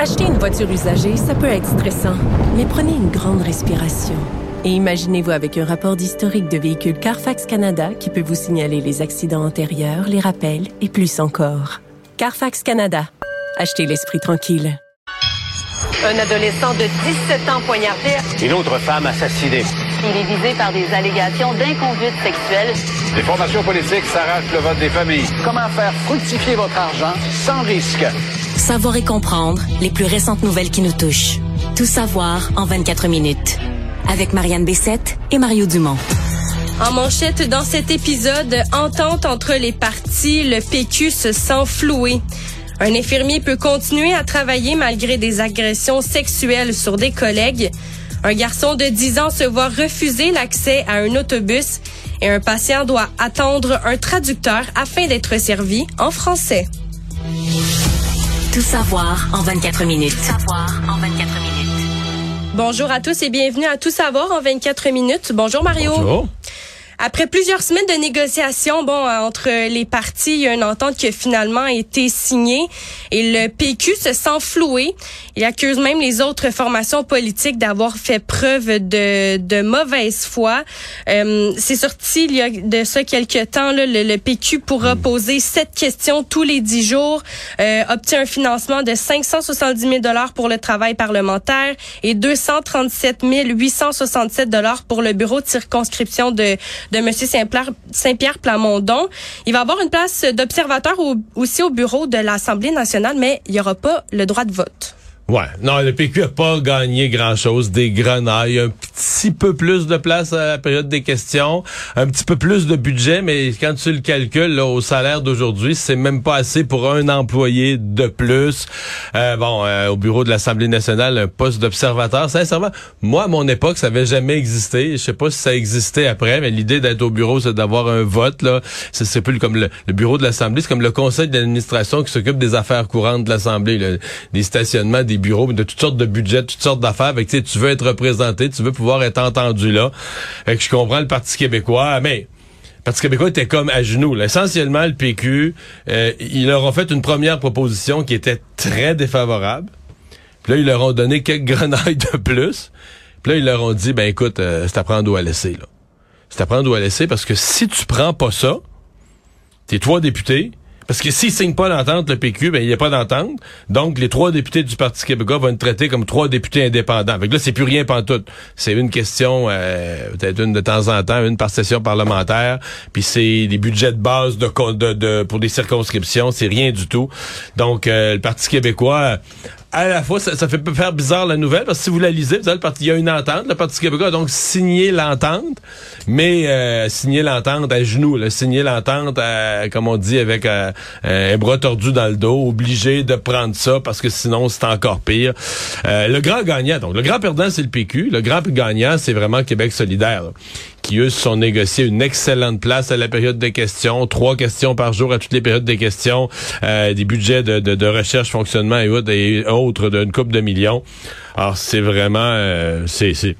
Acheter une voiture usagée, ça peut être stressant, mais prenez une grande respiration. Et imaginez-vous avec un rapport d'historique de véhicule Carfax Canada qui peut vous signaler les accidents antérieurs, les rappels et plus encore. Carfax Canada. Achetez l'esprit tranquille. Un adolescent de 17 ans poignardé. Une autre femme assassinée. Il est visé par des allégations d'inconduite sexuelle. Les formations politiques s'arrachent le vote des familles. Comment faire fructifier votre argent sans risque? Savoir et comprendre les plus récentes nouvelles qui nous touchent. Tout savoir en 24 minutes. Avec Marianne Bessette et Mario Dumont. En manchette dans cet épisode, entente entre les partis, le PQ se sent floué. Un infirmier peut continuer à travailler malgré des agressions sexuelles sur des collègues. Un garçon de 10 ans se voit refuser l'accès à un autobus et un patient doit attendre un traducteur afin d'être servi en français. Tout savoir en 24 minutes. Tout savoir en 24 minutes. Bonjour à tous et bienvenue à Tout savoir en 24 minutes. Bonjour Mario. Bonjour. Après plusieurs semaines de négociations, bon, euh, entre les partis, il y a une entente qui a finalement été signée et le PQ se sent floué. Il accuse même les autres formations politiques d'avoir fait preuve de, de mauvaise foi. Euh, C'est sorti il y a de ça quelques temps, là, le, le PQ pourra poser sept questions tous les dix jours, euh, obtient un financement de 570 000 dollars pour le travail parlementaire et 237 867 dollars pour le bureau de circonscription de de M. Saint-Pierre Plamondon. Il va avoir une place d'observateur au- aussi au bureau de l'Assemblée nationale, mais il n'y aura pas le droit de vote. Ouais, non, le PQ a pas gagné grand-chose, des grenailles, un petit peu plus de place à la période des questions, un petit peu plus de budget, mais quand tu le calcules là, au salaire d'aujourd'hui, c'est même pas assez pour un employé de plus. Euh, bon, euh, au bureau de l'Assemblée nationale, un poste d'observateur, sincèrement, moi, à mon époque, ça avait jamais existé. Je sais pas si ça existait après, mais l'idée d'être au bureau, c'est d'avoir un vote, là. C'est plus comme le, le bureau de l'Assemblée, c'est comme le conseil d'administration qui s'occupe des affaires courantes de l'Assemblée, des stationnements, des de toutes sortes de budgets, toutes sortes d'affaires. Fait que, tu veux être représenté, tu veux pouvoir être entendu là. Fait que je comprends le Parti québécois, mais Parti québécois était comme à genoux. là. Essentiellement, le PQ, euh, ils leur ont fait une première proposition qui était très défavorable. Puis là, ils leur ont donné quelques grenailles de plus. Puis là, ils leur ont dit, ben écoute, euh, c'est à prendre ou à laisser. là. C'est à prendre ou à laisser parce que si tu prends pas ça, tes trois députés, parce que s'ils signent pas l'entente, le PQ, ben il n'y a pas d'entente. Donc, les trois députés du Parti québécois vont être traités comme trois députés indépendants. Fait que là, c'est plus rien pantoute. C'est une question, euh, peut-être une de temps en temps, une par session parlementaire. Puis c'est des budgets de base de, de, de- pour des circonscriptions. C'est rien du tout. Donc, euh, le Parti québécois à la fois, ça, ça fait faire bizarre la nouvelle, parce que si vous la lisez, vous avez le parti, il y a une entente, le Parti québécois a donc signé l'entente, mais euh, signé l'entente à genoux, là, signé l'entente, euh, comme on dit, avec euh, un bras tordu dans le dos, obligé de prendre ça, parce que sinon, c'est encore pire. Euh, le grand gagnant, donc le grand perdant, c'est le PQ, le grand gagnant, c'est vraiment Québec solidaire, là, qui, eux, se sont négociés une excellente place à la période des questions, trois questions par jour à toutes les périodes des questions, euh, des budgets de, de, de recherche, fonctionnement et autres, et autres d'une coupe de millions. Alors, c'est vraiment... euh, c'est...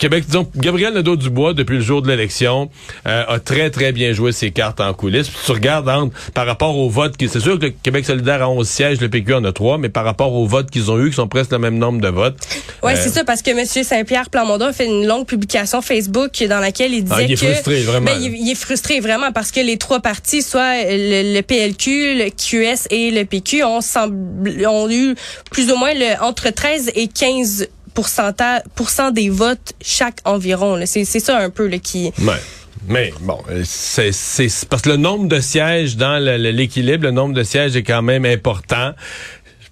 Québec, disons, Gabriel Nadeau-Dubois, depuis le jour de l'élection, euh, a très, très bien joué ses cartes en coulisses. Puis tu regardes entre- par rapport au vote, qui- c'est sûr que le Québec solidaire a 11 sièges, le PQ en a 3, mais par rapport aux votes qu'ils ont eu, qui sont presque le même nombre de votes. Ouais, euh, c'est ça, parce que M. Saint-Pierre Plamondon a fait une longue publication Facebook dans laquelle il disait Ah, il est que... frustré, vraiment. Ben, il, il est frustré vraiment parce que les trois partis, soit le, le PLQ, le QS et le PQ, ont, semble- ont eu plus ou moins le, entre 13 et 15 pourcenta- pourcent des votes chaque environ. C'est ça un peu là, qui... Ouais. Mais bon, euh, c'est parce que le nombre de sièges dans l'équilibre, le nombre de sièges est quand même important.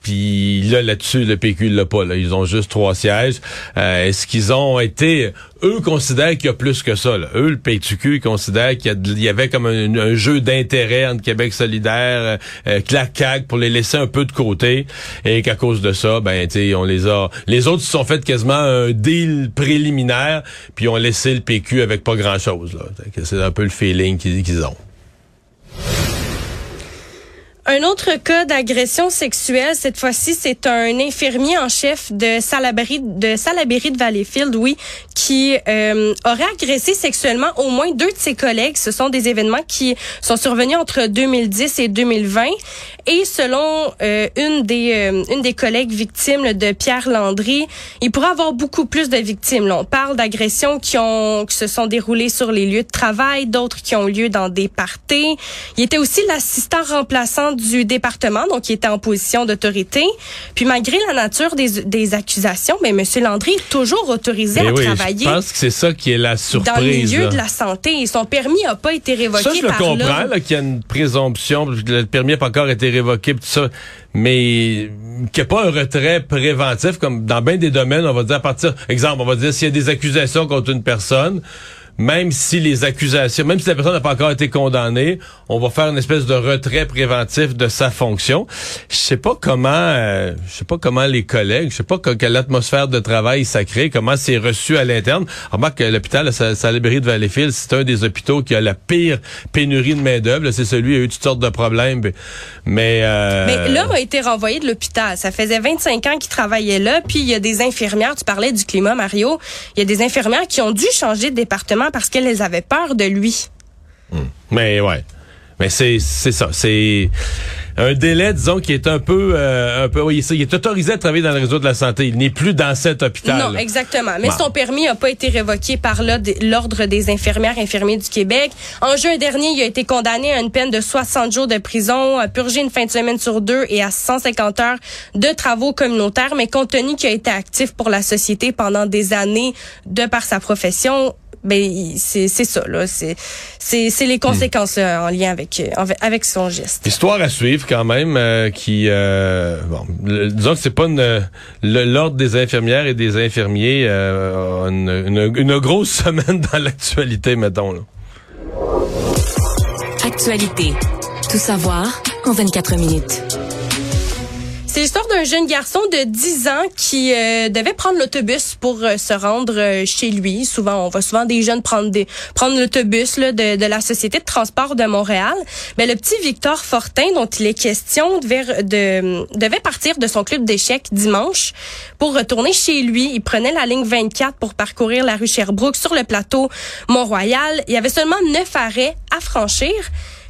Puis là, là-dessus, le PQ l'a pas. Là. Ils ont juste trois sièges. Euh, est-ce qu'ils ont été... Eux considèrent qu'il y a plus que ça. Là. Eux, le PQQ, considèrent qu'il y, avait comme un, jeu d'intérêt entre Québec solidaire, euh, CAC pour les laisser un peu de côté. Et qu'à cause de ça, ben, tu on les a... Les autres se sont fait quasiment un deal préliminaire, puis ont laissé le PQ avec pas grand-chose. C'est un peu le feeling qu'ils ont. Un autre cas d'agression sexuelle, cette fois-ci, c'est un infirmier en chef de Salaberry de, Salaberry de Valleyfield, oui, qui euh, aurait agressé sexuellement au moins deux de ses collègues. Ce sont des événements qui sont survenus entre 2010 et 2020. Et selon euh, une des euh, une des collègues victimes de Pierre Landry, il pourrait avoir beaucoup plus de victimes. Là, on parle d'agressions qui ont qui se sont déroulées sur les lieux de travail, d'autres qui ont lieu dans des parties. Il était aussi l'assistant remplaçant du département, donc il était en position d'autorité. Puis malgré la nature des, des accusations, mais ben, M. Landry est toujours autorisé à travailler. Je pense que c'est ça qui est la surprise. Dans le milieu de la santé, son permis n'a pas été révoqué. Ça, je le comprends, qu'il y a une présomption, le permis n'a pas encore été révoqué, tout ça, mais qu'il n'y a pas un retrait préventif, comme dans bien des domaines, on va dire à partir, exemple, on va dire s'il y a des accusations contre une personne, même si les accusations, même si la personne n'a pas encore été condamnée, on va faire une espèce de retrait préventif de sa fonction. Je sais pas comment, euh, je sais pas comment les collègues, je sais pas quelle atmosphère de travail ça crée, comment c'est reçu à l'interne. Remarque que l'hôpital Salébris de Valleyfield, c'est un des hôpitaux qui a la pire pénurie de main d'œuvre. C'est celui qui a eu toutes sortes de problèmes, mais euh... mais l'homme a été renvoyé de l'hôpital. Ça faisait 25 ans qu'il travaillait là, puis il y a des infirmières. Tu parlais du climat, Mario. Il y a des infirmières qui ont dû changer de département parce qu'elles avaient peur de lui. Hmm. Mais ouais. Mais c'est c'est ça, c'est un délai, disons, qui est un peu, euh, un peu, oui, il est autorisé à travailler dans le réseau de la santé. Il n'est plus dans cet hôpital. Non, exactement. Mais son permis n'a pas été révoqué par l'ordre des infirmières infirmiers du Québec. En juin dernier, il a été condamné à une peine de 60 jours de prison, à purger une fin de semaine sur deux et à 150 heures de travaux communautaires. Mais compte tenu qu'il a été actif pour la société pendant des années de par sa profession, ben c'est ça là, c'est c'est les conséquences en lien avec avec son geste. Histoire à suivre quand même euh, qui euh, bon disons que c'est pas l'ordre des infirmières et des infirmiers euh, une, une, grosse semaine dans l'actualité mettons là. Actualité. Tout savoir en 24 minutes. C'est l'histoire d'un jeune garçon de 10 ans qui euh, devait prendre l'autobus pour euh, se rendre euh, chez lui. Souvent, on voit souvent des jeunes prendre des prendre l'autobus de, de la société de transport de Montréal. Mais le petit Victor Fortin, dont il est question, devait, de, devait partir de son club d'échecs dimanche pour retourner chez lui. Il prenait la ligne 24 pour parcourir la rue Sherbrooke sur le plateau Mont-Royal. Il y avait seulement neuf arrêts à franchir.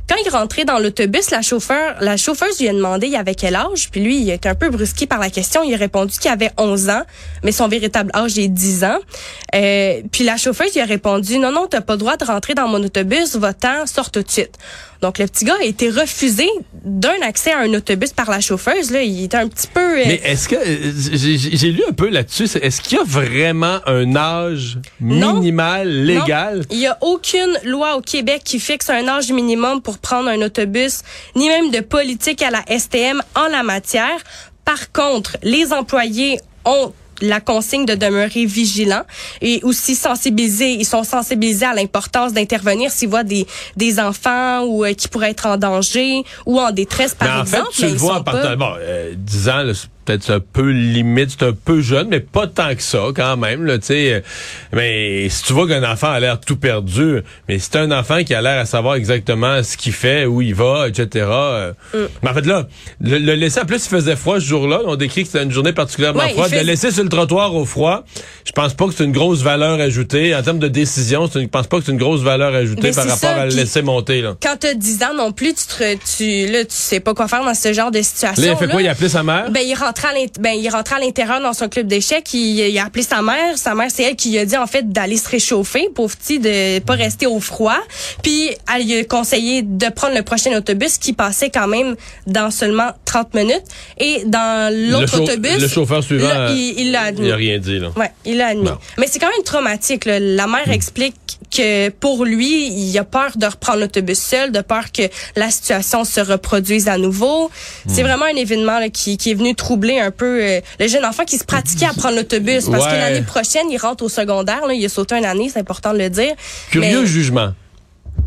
Quand il rentrait dans l'autobus, la chauffeur, la chauffeuse lui a demandé il avait quel âge, puis lui, il était un peu brusqué par la question. Il a répondu qu'il avait 11 ans, mais son véritable âge est 10 ans. Euh, puis la chauffeuse lui a répondu non non, t'as pas le droit de rentrer dans mon autobus, va-t'en, sors tout de suite. Donc, le petit gars a été refusé d'un accès à un autobus par la chauffeuse. Là. Il était un petit peu... Euh, Mais est-ce que... J'ai lu un peu là-dessus. Est-ce qu'il y a vraiment un âge minimal légal? Il n'y a aucune loi au Québec qui fixe un âge minimum pour prendre un autobus, ni même de politique à la STM en la matière. Par contre, les employés ont la consigne de demeurer vigilant et aussi sensibiliser. Ils sont sensibilisés à l'importance d'intervenir s'ils voient des, des enfants ou euh, qui pourraient être en danger ou en détresse, par mais en exemple. Fait, tu le vois en partant, bon, euh, 10 ans, peut-être un peu limite, c'est un peu jeune, mais pas tant que ça quand même. Là, mais si tu vois qu'un enfant a l'air tout perdu, mais c'est un enfant qui a l'air à savoir exactement ce qu'il fait, où il va, etc. Euh, mm. Mais en fait là, le, laisser, en plus il faisait froid ce jour-là, on décrit que c'était une journée particulièrement froide. Le laisser sur le trottoir au froid, je pense pas que c'est une grosse valeur ajoutée. En termes de décision, je pense pas que c'est une grosse valeur ajoutée par rapport à le laisser monter. Là. Quand tu as 10 ans non plus, tu, te, tu, là, tu sais pas quoi faire dans ce genre de situation. Là, il fait quoi? Il a appelé sa mère? Ben, il rentre ben, il rentrait à l'intérieur dans son club d'échecs. Il, a appelé sa mère. Sa mère, c'est elle qui lui a dit, en fait, d'aller se réchauffer, pauvre petit, de pas rester au froid. Puis, elle lui a conseillé de prendre le prochain autobus qui passait quand même dans seulement 30 minutes. Et dans l'autre autobus... Le chauffeur suivant, il, l'a admis. Il a rien dit, là. Ouais, il l'a admis. Mais c'est quand même traumatique, La mère hmm. explique que pour lui, il a peur de reprendre l'autobus seul, de peur que la situation se reproduise à nouveau. C'est vraiment un événement là, qui, qui est venu troubler un peu euh, le jeune enfant qui se pratiquait à prendre l'autobus parce que Ouais. l'année prochaine, il rentre au secondaire. Là, il a sauté une année, c'est important de le dire. Curieux Mais- jugement.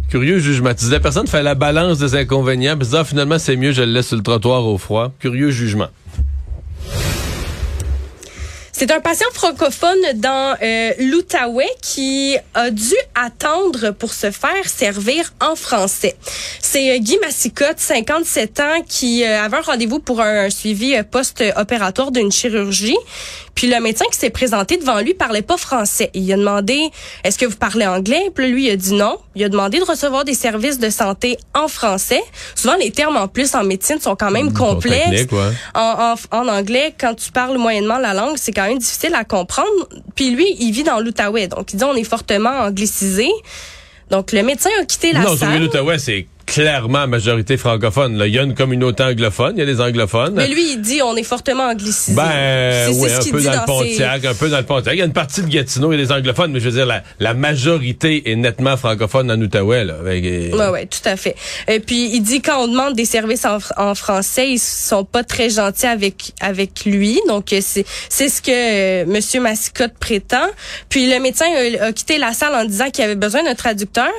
Curieux jugement. Tu disais, la personne fait la balance des inconvénients, puis ah, finalement, c'est mieux, je le laisse sur le trottoir au froid. Curieux jugement. C'est un patient francophone dans euh, l'Outaouais qui a dû attendre pour se faire servir en français. C'est euh, Guy Massicotte, 57 ans, qui euh, avait un rendez-vous pour un, suivi post-opératoire d'une chirurgie. Puis le médecin qui s'est présenté devant lui parlait pas français. Il a demandé est-ce que vous parlez anglais? Puis lui il a dit non. Il a demandé de recevoir des services de santé en français. Souvent les termes en plus en médecine sont quand même sont complexes. En, en, en anglais, quand tu parles moyennement la langue, c'est quand même difficile à comprendre. Puis lui, il vit dans l'Outaouais, donc il dit on est fortement anglicisé. Donc le médecin a quitté la non, salle. l'Outaouais, c'est clairement majorité francophone. Là. Il y a une communauté anglophone, il y a des anglophones. Mais lui, il dit on est fortement anglicisé. Ben, oui, ce un peu dans le ses- Pontiac, un peu dans le Pontiac. Il y a une partie de Gatineau, il y a des anglophones, mais je veux dire, la, la majorité est nettement francophone en Outaouais. Là, euh, Ouais, ouais, tout à fait. Et puis il dit quand on demande des services en, fr- en français, ils sont pas très gentils avec avec lui. Donc c'est c'est ce que euh, Monsieur Massicotte prétend. Puis le médecin a, a quitté la salle en disant qu'il avait besoin d'un traducteur.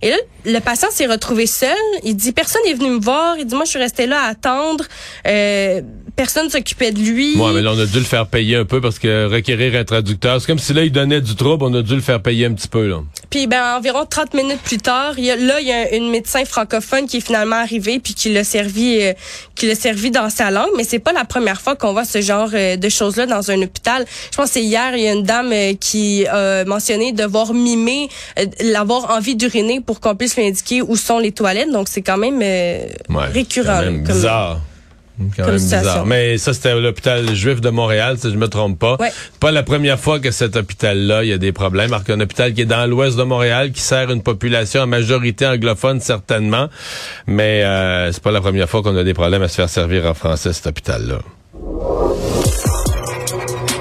Et là, le patient s'est retrouvé seul. Il dit personne n'est venu me voir. Il dit moi je suis resté là à attendre. Euh, personne s'occupait de lui. Ouais, mais là, on a dû le faire payer un peu parce que requérir un traducteur, c'est comme si là, il donnait du trouble, on a dû le faire payer un petit peu, là. Puis ben environ 30 minutes plus tard, il y a, là il y a une médecin francophone qui est finalement arrivée puis qui l'a servi euh, qui l'a servi dans sa langue, mais c'est pas la première fois qu'on voit ce genre euh, de choses là dans un hôpital. Je pense que c'est hier il y a une dame euh, qui a mentionné devoir mimer l'avoir envie d'uriner pour qu'on puisse lui indiquer où sont les toilettes. Donc c'est quand même euh, Ouais, récurrent. Quand même comme- bizarre. Quand comme même situation. bizarre. Mais ça, c'était à l'hôpital juif de Montréal, si je me trompe pas. Ouais. Pas la première fois que cet hôpital-là, il y a des problèmes. Alors qu'un hôpital qui est dans l'ouest de Montréal, qui sert une population en majorité anglophone, certainement. Mais euh, c'est pas la première fois qu'on a des problèmes à se faire servir en français, cet hôpital-là.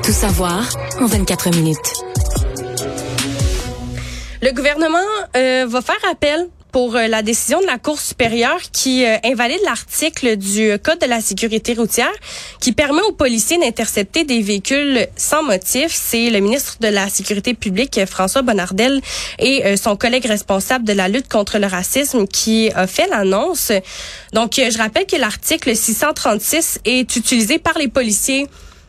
Tout savoir en 24 minutes. Le gouvernement euh, va faire appel pour euh, la décision de la Cour supérieure qui euh, invalide l'article du Code de la sécurité routière qui permet aux policiers d'intercepter des véhicules sans motif. C'est le ministre de la Sécurité publique, François Bonnardel, et euh, son collègue responsable de la lutte contre le racisme qui a fait l'annonce. Donc, je rappelle que l'article 636 est utilisé par les policiers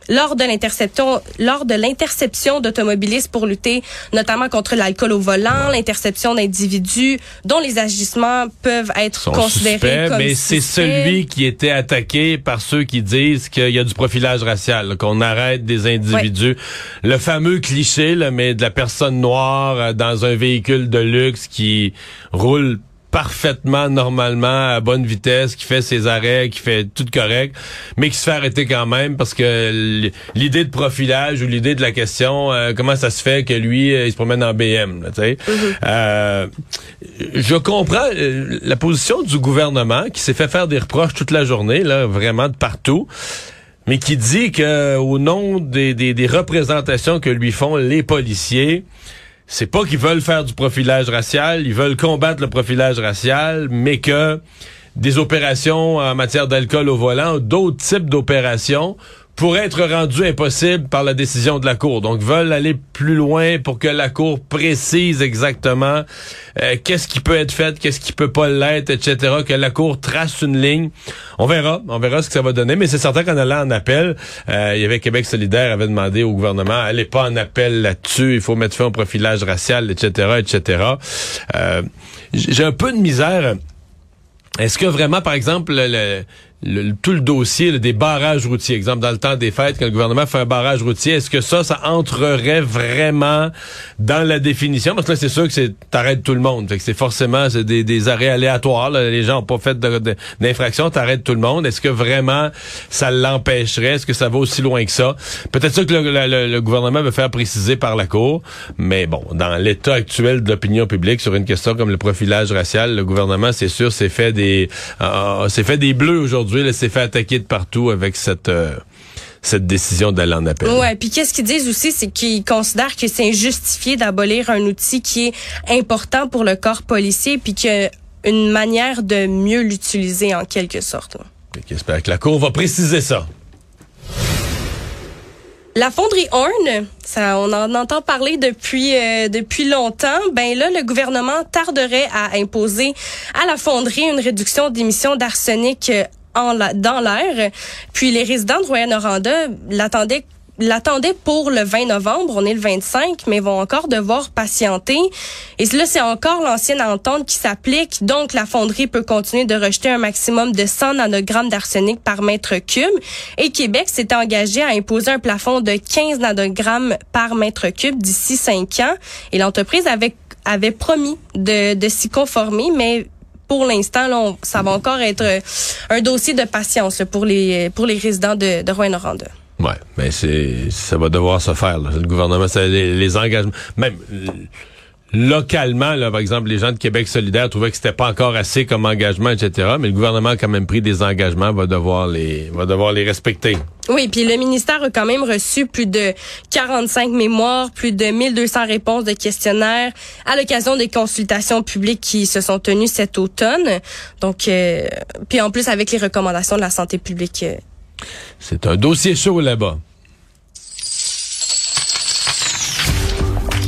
lors de l'interception lors de l'interception d'automobilistes pour lutter notamment contre l'alcool au volant, l'interception d'individus dont les agissements peuvent être considérés suspects, comme mais c'est celui qui était attaqué par ceux qui disent qu'il y a du profilage racial, qu'on arrête des individus. Le fameux cliché, là, mais de la personne noire euh, dans un véhicule de luxe qui roule parfaitement normalement à bonne vitesse, qui fait ses arrêts, qui fait tout correct, mais qui se fait arrêter quand même parce que l'idée de profilage ou l'idée de la question, euh, comment ça se fait que lui, euh, il se promène en BM, tu sais. Euh, je comprends euh, la position du gouvernement qui s'est fait faire des reproches toute la journée, là, vraiment de partout, mais qui dit que au nom des, des, des représentations que lui font les policiers, c'est pas qu'ils veulent faire du profilage racial, ils veulent combattre le profilage racial, mais que des opérations en matière d'alcool au volant, d'autres types d'opérations pourraient être rendues impossibles par la décision de la Cour. Donc, veulent aller plus loin pour que la Cour précise exactement euh, qu'est-ce qui peut être fait, qu'est-ce qui peut pas l'être, etc., que la Cour trace une ligne. On verra, on verra ce que ça va donner, mais c'est certain qu'en allant en appel, euh, il y avait Québec solidaire avait demandé au gouvernement, allez pas en appel là-dessus, il faut mettre fin au profilage racial, etc., etc. Euh, J'ai un peu de misère. Est-ce que vraiment, par exemple, le, le- tout le dossier là, des barrages routiers, exemple dans le temps des fêtes, quand le gouvernement fait un barrage routier, est-ce que ça, ça entrerait vraiment dans la définition? Parce que là, c'est sûr que c'est t'arrêtes tout le monde. Fait que c'est forcément des, des arrêts aléatoires. là. Les gens n'ont pas fait d'infraction, t'arrêtes tout le monde. Est-ce que vraiment ça l'empêcherait? Est-ce que ça va aussi loin que ça? Peut-être ça que le, le- le- gouvernement veut faire préciser par la Cour. Mais bon, dans l'état actuel de l'opinion publique sur une question comme le profilage racial, le gouvernement, c'est sûr, s'est fait des euh, s'est fait des bleus aujourd'hui, là, s'est fait attaquer de partout avec cette euh, cette décision d'aller en appel. Ouais, puis qu'est-ce qu'ils disent aussi, c'est qu'ils considèrent que c'est injustifié d'abolir un outil qui est important pour le corps policier, puis a une manière de mieux l'utiliser en quelque sorte. J'espère que la Cour va préciser ça. La fonderie Horn, ça, on en entend parler depuis euh, depuis longtemps. Ben là, le gouvernement tarderait à imposer à la fonderie une réduction d'émissions d'arsenic en dans l'air. Puis les résidents de Rouen-Noranda l'attendaient l'attendaient pour le 20 novembre, on est le 25, mais vont encore devoir patienter. Et là, c'est encore l'ancienne entente qui s'applique. Donc, la fonderie peut continuer de rejeter un maximum de 100 nanogrammes d'arsenic par mètre cube. Et Québec s'est engagé à imposer un plafond de 15 nanogrammes par mètre cube d'ici 5 ans. Et l'entreprise avait, avait promis de, de s'y conformer, mais pour l'instant, ça va encore être un dossier de patience pour les, résidents de, de Rouen-Noranda. Ouais, mais c'est ça va devoir se faire. Le gouvernement, les, les engagements, même localement, là, par exemple, les gens de Québec solidaire trouvaient que c'était pas encore assez comme engagement, etc. Mais le gouvernement a quand même pris des engagements, va devoir les, va devoir les respecter. Oui, puis le ministère a quand même reçu plus de 45 mémoires, plus de 1200 réponses de questionnaires à l'occasion des consultations publiques qui se sont tenues cet automne. Donc, euh, puis en plus avec les recommandations de la santé publique. Euh, c'est un dossier chaud là-bas.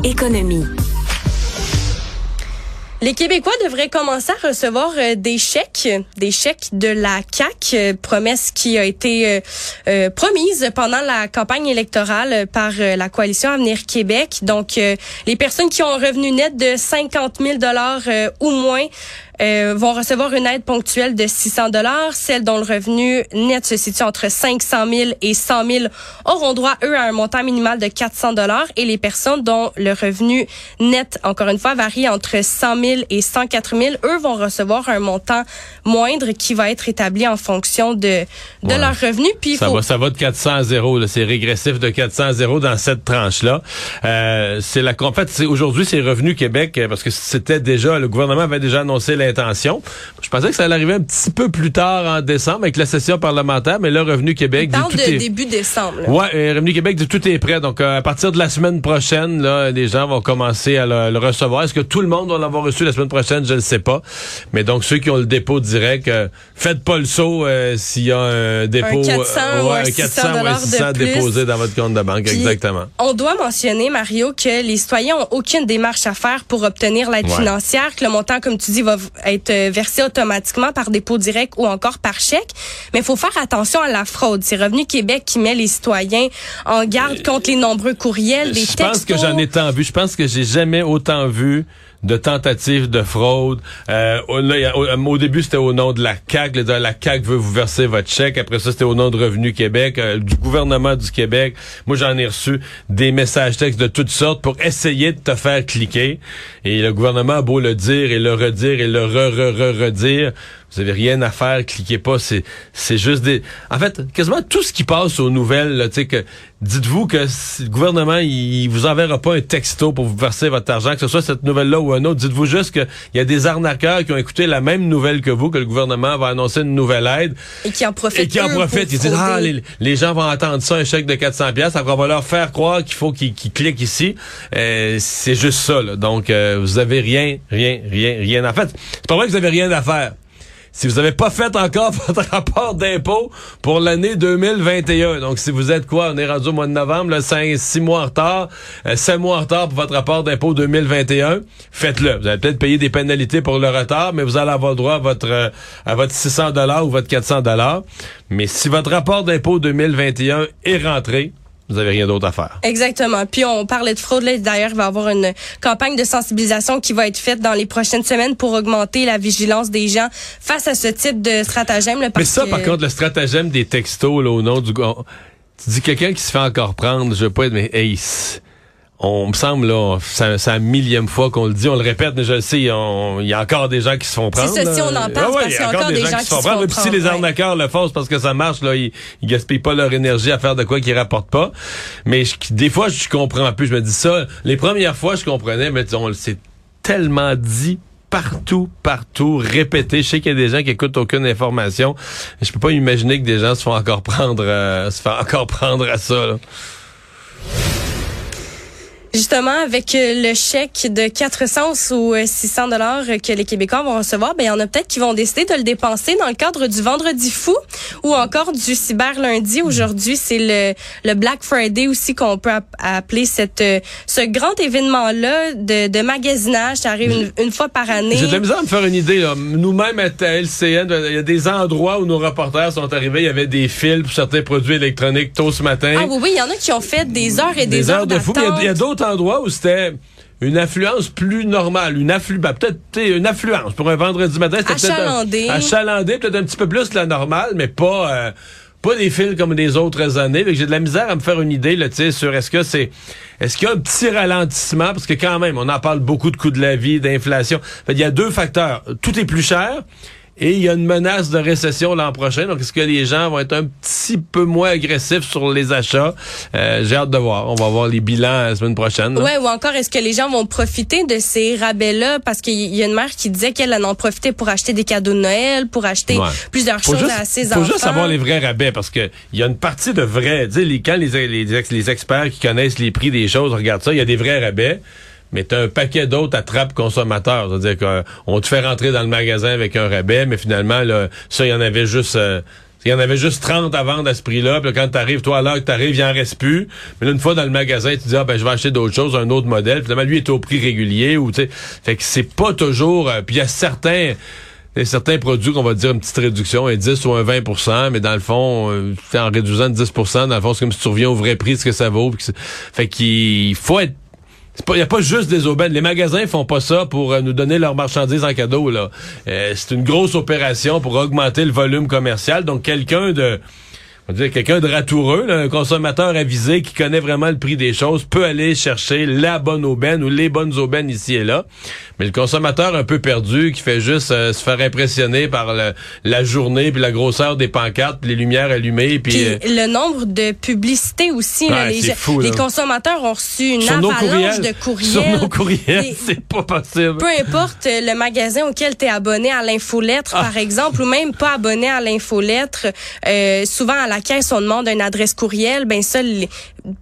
Économie. Les Québécois devraient commencer à recevoir euh, des chèques, des chèques de la CAC, euh, promesse qui a été euh, promise pendant la campagne électorale par la coalition Avenir Québec. Donc, les personnes qui ont un revenu net de 50 000 dollars ou moins euh, vont recevoir une aide ponctuelle de 600 dollars. Celles dont le revenu net se situe entre 500 000 et 100 000 auront droit, eux, à un montant minimal de 400 dollars. Et les personnes dont le revenu net, encore une fois, varie entre 100 000 et 104 000, eux vont recevoir un montant moindre qui va être établi en fonction de, de leur revenu. Puis ça, va, ça va de 400 à 0. C'est régressif de 400 à 0 dans cette tranche-là. Euh, c'est la, en fait, aujourd'hui, c'est Revenu Québec, parce que c'était déjà, le gouvernement avait déjà annoncé intention. Je pensais que ça allait arriver un petit peu plus tard en décembre avec la session parlementaire, mais là, Revenu Québec dit tout de est... début décembre. Là. Ouais, euh, Revenu Québec dit tout est prêt. Donc, euh, à partir de la semaine prochaine, là, les gens vont commencer à le, recevoir. Est-ce que tout le monde va l'avoir reçu la semaine prochaine? Je ne sais pas. Mais donc, ceux qui ont le dépôt direct, euh, faites pas le saut s'il y a un dépôt. Un 400 ou un 400 ou un 600 déposé dans votre compte de banque. exactement. On doit mentionner, Mario, que les citoyens ont aucune démarche à faire pour obtenir l'aide financière, que le montant, comme tu dis, va être euh, versé automatiquement par dépôt direct ou encore par chèque. Mais il faut faire attention à la fraude. C'est Revenu Québec qui met les citoyens en garde contre les nombreux courriels, des textos. Je pense que j'en ai tant vu. Je pense que j'ai jamais autant vu de tentatives de fraude. Euh, au, début, c'était au nom de la CAQ. La CAQ veut vous verser votre chèque. Après ça, c'était au nom de Revenu Québec, euh, du gouvernement du Québec. Moi, j'en ai reçu des messages textes de toutes sortes pour essayer de te faire cliquer. Et le gouvernement a beau le dire et le redire et le re-re-re-redire. Vous avez rien à faire, cliquez pas. C'est c'est juste des. En fait, quasiment tout ce qui passe aux nouvelles, tu sais que dites-vous que le gouvernement il, vous enverra pas un texto pour vous verser votre argent, que ce soit cette nouvelle-là ou un autre. Dites-vous juste qu'il y a des arnaqueurs qui ont écouté la même nouvelle que vous, que le gouvernement va annoncer une nouvelle aide et qui en profitent. Et qui en profitent. Ils disent ah les, gens vont attendre ça, un chèque de 400 pièces, après on va leur faire croire qu'il faut qu'ils cliquent ici. Euh, c'est juste ça. Là. Donc euh, vous avez rien, rien, rien, rien. En fait, c'est pas vrai que vous avez rien à faire si vous n'avez pas fait encore votre rapport d'impôt pour l'année 2021, donc si vous êtes quoi, on est rendu au mois de novembre, là, 5, 6 mois en retard, euh, 5 mois en retard pour votre rapport d'impôt 2021, faites-le. Vous allez peut-être payer des pénalités pour le retard, mais vous allez avoir droit à votre, euh, à votre 600 dollars ou votre 400 dollars. Mais si votre rapport d'impôt 2021 est rentré, vous avez rien d'autre à faire. Exactement. Puis on parlait de fraude. D'ailleurs, il va y avoir une campagne de sensibilisation qui va être faite dans les prochaines semaines pour augmenter la vigilance des gens face à ce type de stratagème. Là, Mais ça, par contre, le stratagème des textos là, au nom du... Tu dis quelqu'un qui se fait encore prendre, je veux pas être... Mais hey, on me semble là, c'est la millième fois qu'on le dit, on le répète, mais je le sais, il y a encore des gens qui se font prendre. C'est ça, si on en parle, parce qu'il y a encore des, gens, qui se font prendre. si les arnaqueurs le font, c'est parce que ça marche, là, ils, ils, gaspillent pas leur énergie à faire de quoi qu'ils rapportent pas. Mais des fois, je comprends plus. Je me dis ça. Les premières fois, je comprenais, mais on le sait tellement dit partout, partout, répété. Je sais qu'il y a des gens qui écoutent aucune information. Je peux pas imaginer que des gens se font encore prendre, euh, se font encore prendre à ça. Là. Justement, avec euh, le chèque de 400 ou 600 euh, dollars que les Québécois vont recevoir, ben il y en a peut-être qui vont décider de le dépenser dans le cadre du Vendredi fou ou encore du Cyber lundi. Aujourd'hui, c'est le, le Black Friday aussi qu'on peut appeler cette euh, ce grand événement là de, de magasinage. Ça arrive une, fois par année. J'ai de la misère à me faire une idée. Nous-mêmes à LCN, il y a des endroits où nos reporters sont arrivés. Il y avait des fils pour certains produits électroniques tôt ce matin. Ah oui, oui, il y en a qui ont fait des heures et des, des heures, de fou. Il y a, d'autres endroit où c'était une affluence plus normale, une afflu ben, peut-être une affluence. Pour un vendredi matin, c'était peut-être achalandé, peut-être un petit peu plus que la normale, mais pas euh, pas des fils comme des autres années. J'ai de la misère à me faire une idée là, sur est-ce que c'est est-ce qu'il y a un petit ralentissement? Parce que quand même on en parle beaucoup de coûts de la vie, d'inflation. Il y a deux facteurs, tout est plus cher et il y a une menace de récession l'an prochain. Donc, est-ce que les gens vont être un petit peu moins agressifs sur les achats? Euh, j'ai hâte de voir. On va voir les bilans la semaine prochaine. Ouais, ou encore, est-ce que les gens vont profiter de ces rabais-là? Parce qu'il y a une mère qui disait qu'elle en profitait pour acheter des cadeaux de Noël, pour acheter plusieurs choses à ses enfants. Faut juste savoir les vrais rabais parce que il y a une partie de vrais. Tu sais, quand les, les, les experts qui connaissent les prix des choses regardent ça, il y a des vrais rabais mais t'as un paquet d'autres attrapes consommateurs. C'est-à-dire qu'on te fait rentrer dans le magasin avec un rabais, mais finalement, là, ça, il y en avait juste... Euh, il y en avait juste 30 à vendre à ce prix-là. Puis quand t'arrives, toi, à l'heure que t'arrives, il en reste plus. Mais là, une fois dans le magasin, tu dis, ah, ben, je vais acheter d'autres choses, un autre modèle. Finalement, lui est au prix régulier ou, tu sais. Fait que c'est pas toujours, euh, puis il y a certains, certains produits qu'on va dire une petite réduction, un 10 ou un 20% mais dans le fond, euh, en réduisant de 10 dans le fond, c'est comme si tu reviens au vrai prix ce que ça vaut. Fait qu'il faut être il n'y a pas juste des aubaines. Les magasins font pas ça pour euh, nous donner leurs marchandises en cadeau. là. Euh, c'est une grosse opération pour augmenter le volume commercial. Donc, quelqu'un de on dire quelqu'un de ratoureux, un consommateur avisé qui connaît vraiment le prix des choses, peut aller chercher la bonne aubaine ou les bonnes aubaines ici et là. Mais le consommateur un peu perdu, qui fait juste euh, se faire impressionner par la journée, puis la grosseur des pancartes, puis les lumières allumées, puis, euh, le nombre de publicités aussi. les, consommateurs ont reçu une avalanche de courriels. Sur nos courriels, c'est pas possible. Peu importe le magasin auquel tu es abonné à l'infolettre, ah. par exemple, ou même pas abonné à l'infolettre, euh, souvent à la la caisse, on demande une adresse courriel, ben ça,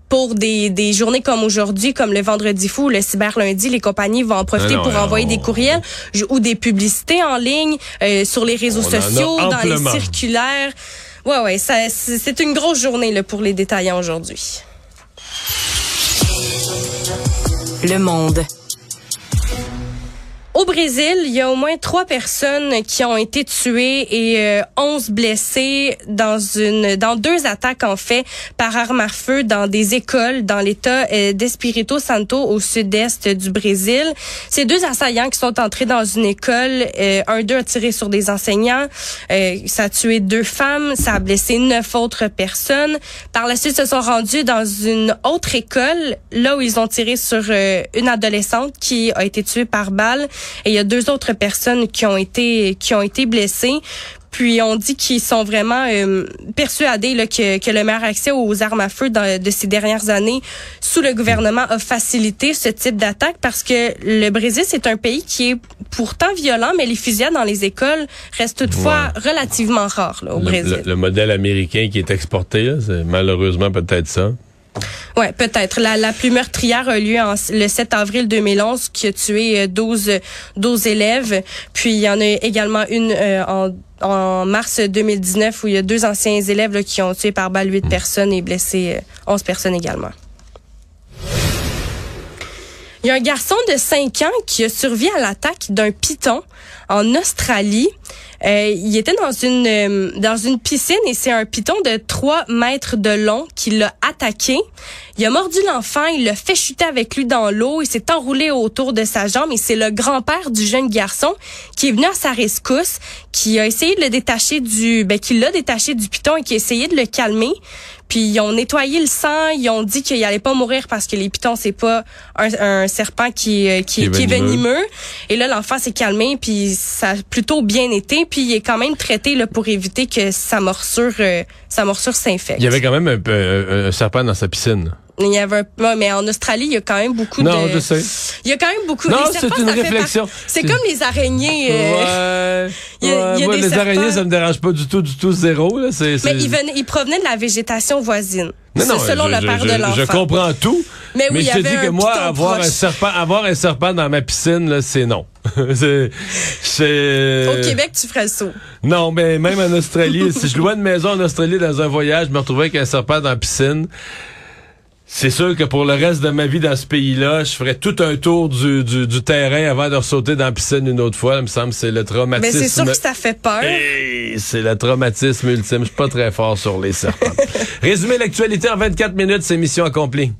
pour des, des journées comme aujourd'hui, comme le Vendredi fou, le Cyber lundi, les compagnies vont en profiter pour envoyer des courriels ou des publicités en ligne euh, sur les réseaux sociaux, dans les circulaires. Ouais, ouais, c'est une grosse journée là, pour les détaillants aujourd'hui. Le monde. Au Brésil, il y a au moins trois personnes qui ont été tuées et euh, onze blessées dans une dans deux attaques en fait par arme à feu dans des écoles dans l'État euh, d'Espirito Santo au sud-est du Brésil. Ces deux assaillants qui sont entrés dans une école, euh, un d'eux a tiré sur des enseignants, euh, ça a tué deux femmes, ça a blessé neuf autres personnes. Par la suite, se sont rendus dans une autre école, là où ils ont tiré sur une adolescente qui a été tuée par balle. Et il y a deux autres personnes qui ont été qui ont été blessées. Puis on dit qu'ils sont vraiment euh, persuadés là, que, que, le meilleur accès aux armes à feu de ces dernières années sous le gouvernement a facilité ce type d'attaque parce que le Brésil, c'est un pays qui est pourtant violent, mais les fusillades dans les écoles restent toutefois relativement rares là, au Brésil. Le, modèle américain qui est exporté, c'est malheureusement peut-être ça. Ouais, peut-être. La, la plus meurtrière a lieu le 7 avril 2011 qui a tué 12, euh, 12 élèves. Puis il y en a également une euh, en, en, mars 2019 où il y a deux anciens élèves qui ont tué par balle 8 personnes et blessé 11 euh, personnes également. Il y a un garçon de 5 ans qui a survécu à l'attaque d'un python en Australie. Euh, il était dans une euh, dans une piscine et c'est un python de 3 mètres de long qui l'a attaqué. Il a mordu l'enfant, il l'a fait chuter avec lui dans l'eau, il s'est enroulé autour de sa jambe et c'est le grand-père du jeune garçon qui est venu à sa rescousse, qui a essayé de le détacher du ben qui l'a détaché du python et qui a essayé de le calmer. Puis ils ont nettoyé le sang, ils ont dit qu'il allait pas mourir parce que les pitons c'est pas un, serpent qui euh, qui, qui, est venimeux. Et là l'enfant s'est calmé puis ça plutôt bien été puis il est quand même traité là pour éviter que sa morsure euh, sa morsure s'infecte. Il y avait quand même un, serpent dans sa piscine. Il y avait un, ouais, mais en Australie, il y a quand même beaucoup de. Non, je sais. Il y a quand même beaucoup. Non, c'est une ça réflexion. C'est comme les araignées. euh, Ouais. il y a- Ouais, il y a moi, des les serpents. araignées, ça me dérange pas du tout, du tout, zéro. Là. C'est, Mais ils venaient, ils provenaient de la végétation voisine. Non, non, C'est selon je, le père je- de l'enfant. Je comprends tout. Mais oui, y je te dis que moi, avoir un serpent, avoir un serpent dans ma piscine, là, c'est non. c'est, c'est- Au Québec, tu ferais le saut. Non, mais même en Australie, si je louais une maison en Australie dans un voyage, je me retrouvais avec un serpent dans la piscine. C'est sûr que pour le reste de ma vie dans ce pays-là, je ferais tout un tour du, du, du terrain avant de sauter dans la piscine une autre fois. Il me semble que c'est le Mais traumatisme. c'est sûr que ça fait peur. Hey, c'est le traumatisme ultime. Je suis pas très fort sur les serpents. Résumer l'actualité en 24 minutes, c'est mission accomplie.